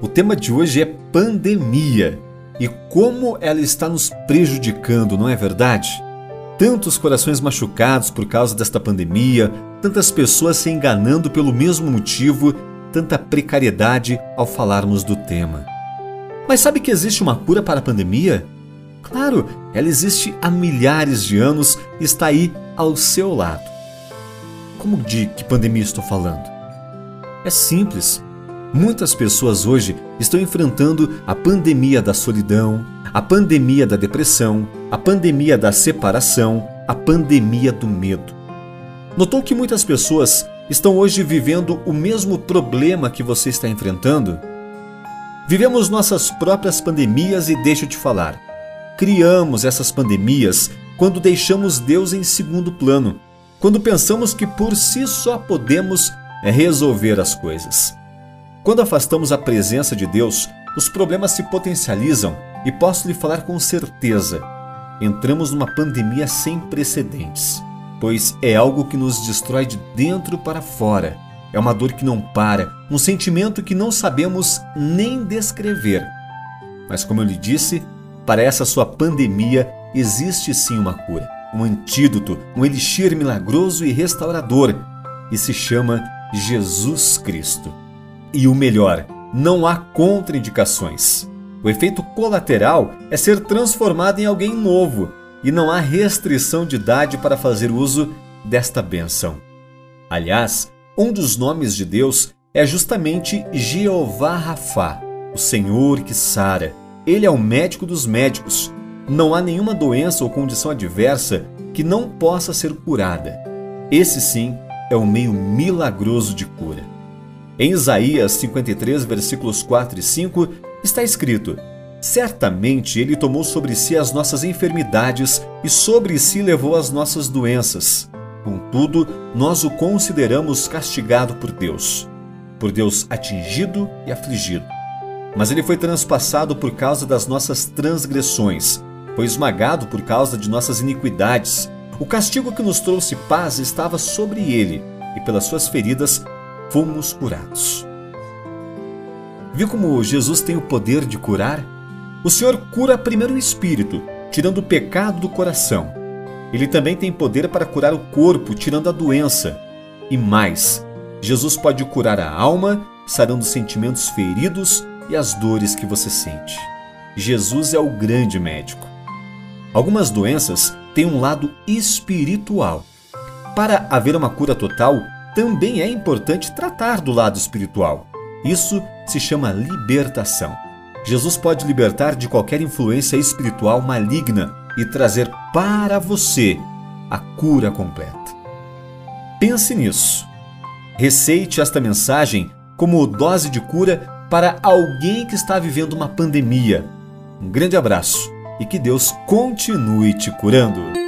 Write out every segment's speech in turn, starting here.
O tema de hoje é pandemia e como ela está nos prejudicando, não é verdade? Tantos corações machucados por causa desta pandemia, tantas pessoas se enganando pelo mesmo motivo, tanta precariedade ao falarmos do tema. Mas sabe que existe uma cura para a pandemia? Claro, ela existe há milhares de anos e está aí ao seu lado. Como de que pandemia estou falando? É simples. Muitas pessoas hoje estão enfrentando a pandemia da solidão, a pandemia da depressão, a pandemia da separação, a pandemia do medo. Notou que muitas pessoas estão hoje vivendo o mesmo problema que você está enfrentando? Vivemos nossas próprias pandemias e deixa eu te falar. Criamos essas pandemias quando deixamos Deus em segundo plano, quando pensamos que por si só podemos resolver as coisas. Quando afastamos a presença de Deus, os problemas se potencializam e posso lhe falar com certeza: entramos numa pandemia sem precedentes, pois é algo que nos destrói de dentro para fora. É uma dor que não para, um sentimento que não sabemos nem descrever. Mas, como eu lhe disse, para essa sua pandemia existe sim uma cura, um antídoto, um elixir milagroso e restaurador, e se chama Jesus Cristo. E o melhor, não há contraindicações. O efeito colateral é ser transformado em alguém novo e não há restrição de idade para fazer uso desta benção. Aliás, um dos nomes de Deus é justamente Jeová Rafá, o Senhor que sara. Ele é o médico dos médicos. Não há nenhuma doença ou condição adversa que não possa ser curada. Esse sim é o meio milagroso de cura. Em Isaías 53, versículos 4 e 5, está escrito: Certamente ele tomou sobre si as nossas enfermidades e sobre si levou as nossas doenças. Contudo, nós o consideramos castigado por Deus, por Deus atingido e afligido. Mas ele foi transpassado por causa das nossas transgressões, foi esmagado por causa de nossas iniquidades. O castigo que nos trouxe paz estava sobre ele, e pelas suas feridas fomos curados. Viu como Jesus tem o poder de curar? O Senhor cura primeiro o espírito, tirando o pecado do coração. Ele também tem poder para curar o corpo, tirando a doença. E mais, Jesus pode curar a alma, sarando os sentimentos feridos e as dores que você sente. Jesus é o grande médico. Algumas doenças têm um lado espiritual. Para haver uma cura total, também é importante tratar do lado espiritual. Isso se chama libertação. Jesus pode libertar de qualquer influência espiritual maligna e trazer para você a cura completa. Pense nisso. Receite esta mensagem como dose de cura para alguém que está vivendo uma pandemia. Um grande abraço e que Deus continue te curando.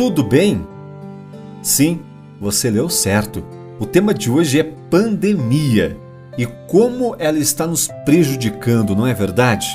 tudo bem? Sim, você leu certo. O tema de hoje é pandemia e como ela está nos prejudicando, não é verdade?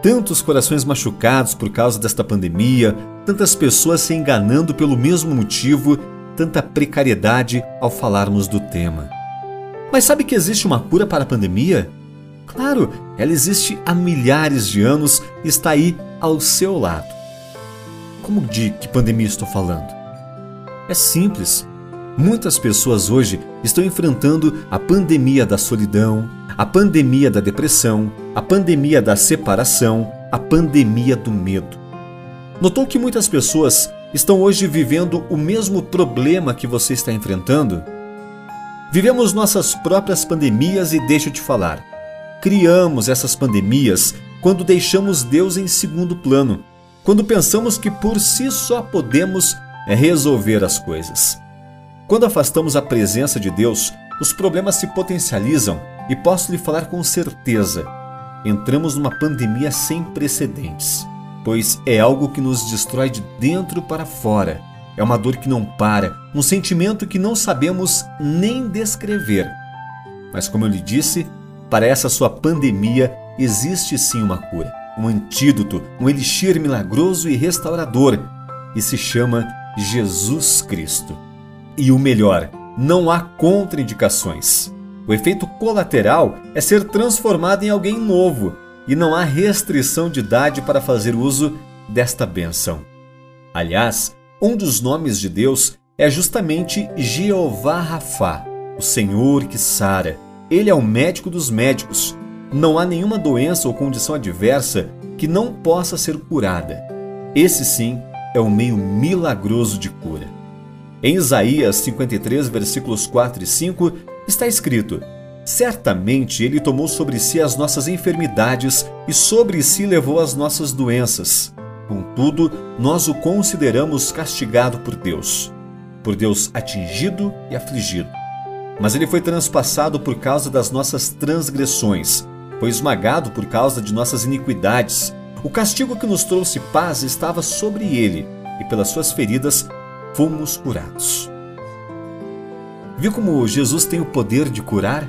Tantos corações machucados por causa desta pandemia, tantas pessoas se enganando pelo mesmo motivo, tanta precariedade ao falarmos do tema. Mas sabe que existe uma cura para a pandemia? Claro, ela existe há milhares de anos e está aí ao seu lado. Como de que pandemia estou falando? É simples. Muitas pessoas hoje estão enfrentando a pandemia da solidão, a pandemia da depressão, a pandemia da separação, a pandemia do medo. Notou que muitas pessoas estão hoje vivendo o mesmo problema que você está enfrentando? Vivemos nossas próprias pandemias e deixa eu te falar. Criamos essas pandemias quando deixamos Deus em segundo plano, quando pensamos que por si só podemos resolver as coisas. Quando afastamos a presença de Deus, os problemas se potencializam e posso lhe falar com certeza: entramos numa pandemia sem precedentes, pois é algo que nos destrói de dentro para fora. É uma dor que não para, um sentimento que não sabemos nem descrever. Mas, como eu lhe disse, para essa sua pandemia existe sim uma cura, um antídoto, um elixir milagroso e restaurador, e se chama Jesus Cristo. E o melhor, não há contraindicações. O efeito colateral é ser transformado em alguém novo e não há restrição de idade para fazer uso desta benção. Aliás, um dos nomes de Deus é justamente Jeová Rafá, o Senhor que sara. Ele é o médico dos médicos. Não há nenhuma doença ou condição adversa que não possa ser curada. Esse sim é o meio milagroso de cura. Em Isaías 53, versículos 4 e 5, está escrito: Certamente ele tomou sobre si as nossas enfermidades e sobre si levou as nossas doenças. Contudo, nós o consideramos castigado por Deus, por Deus atingido e afligido. Mas ele foi transpassado por causa das nossas transgressões, foi esmagado por causa de nossas iniquidades. O castigo que nos trouxe paz estava sobre ele, e pelas suas feridas fomos curados. Viu como Jesus tem o poder de curar?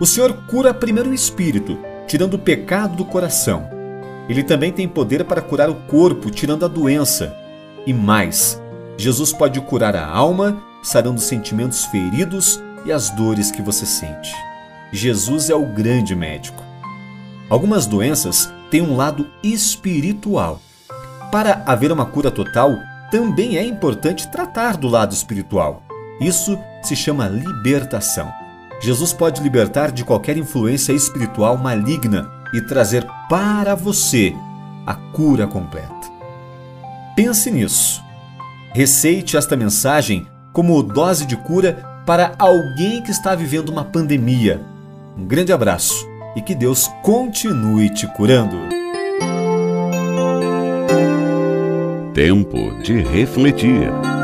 O Senhor cura primeiro o espírito, tirando o pecado do coração. Ele também tem poder para curar o corpo, tirando a doença. E mais, Jesus pode curar a alma, sarando os sentimentos feridos e as dores que você sente. Jesus é o grande médico. Algumas doenças têm um lado espiritual. Para haver uma cura total, também é importante tratar do lado espiritual. Isso se chama libertação. Jesus pode libertar de qualquer influência espiritual maligna e trazer para você a cura completa. Pense nisso. Receite esta mensagem como dose de cura para alguém que está vivendo uma pandemia. Um grande abraço e que Deus continue te curando. Tempo de refletir.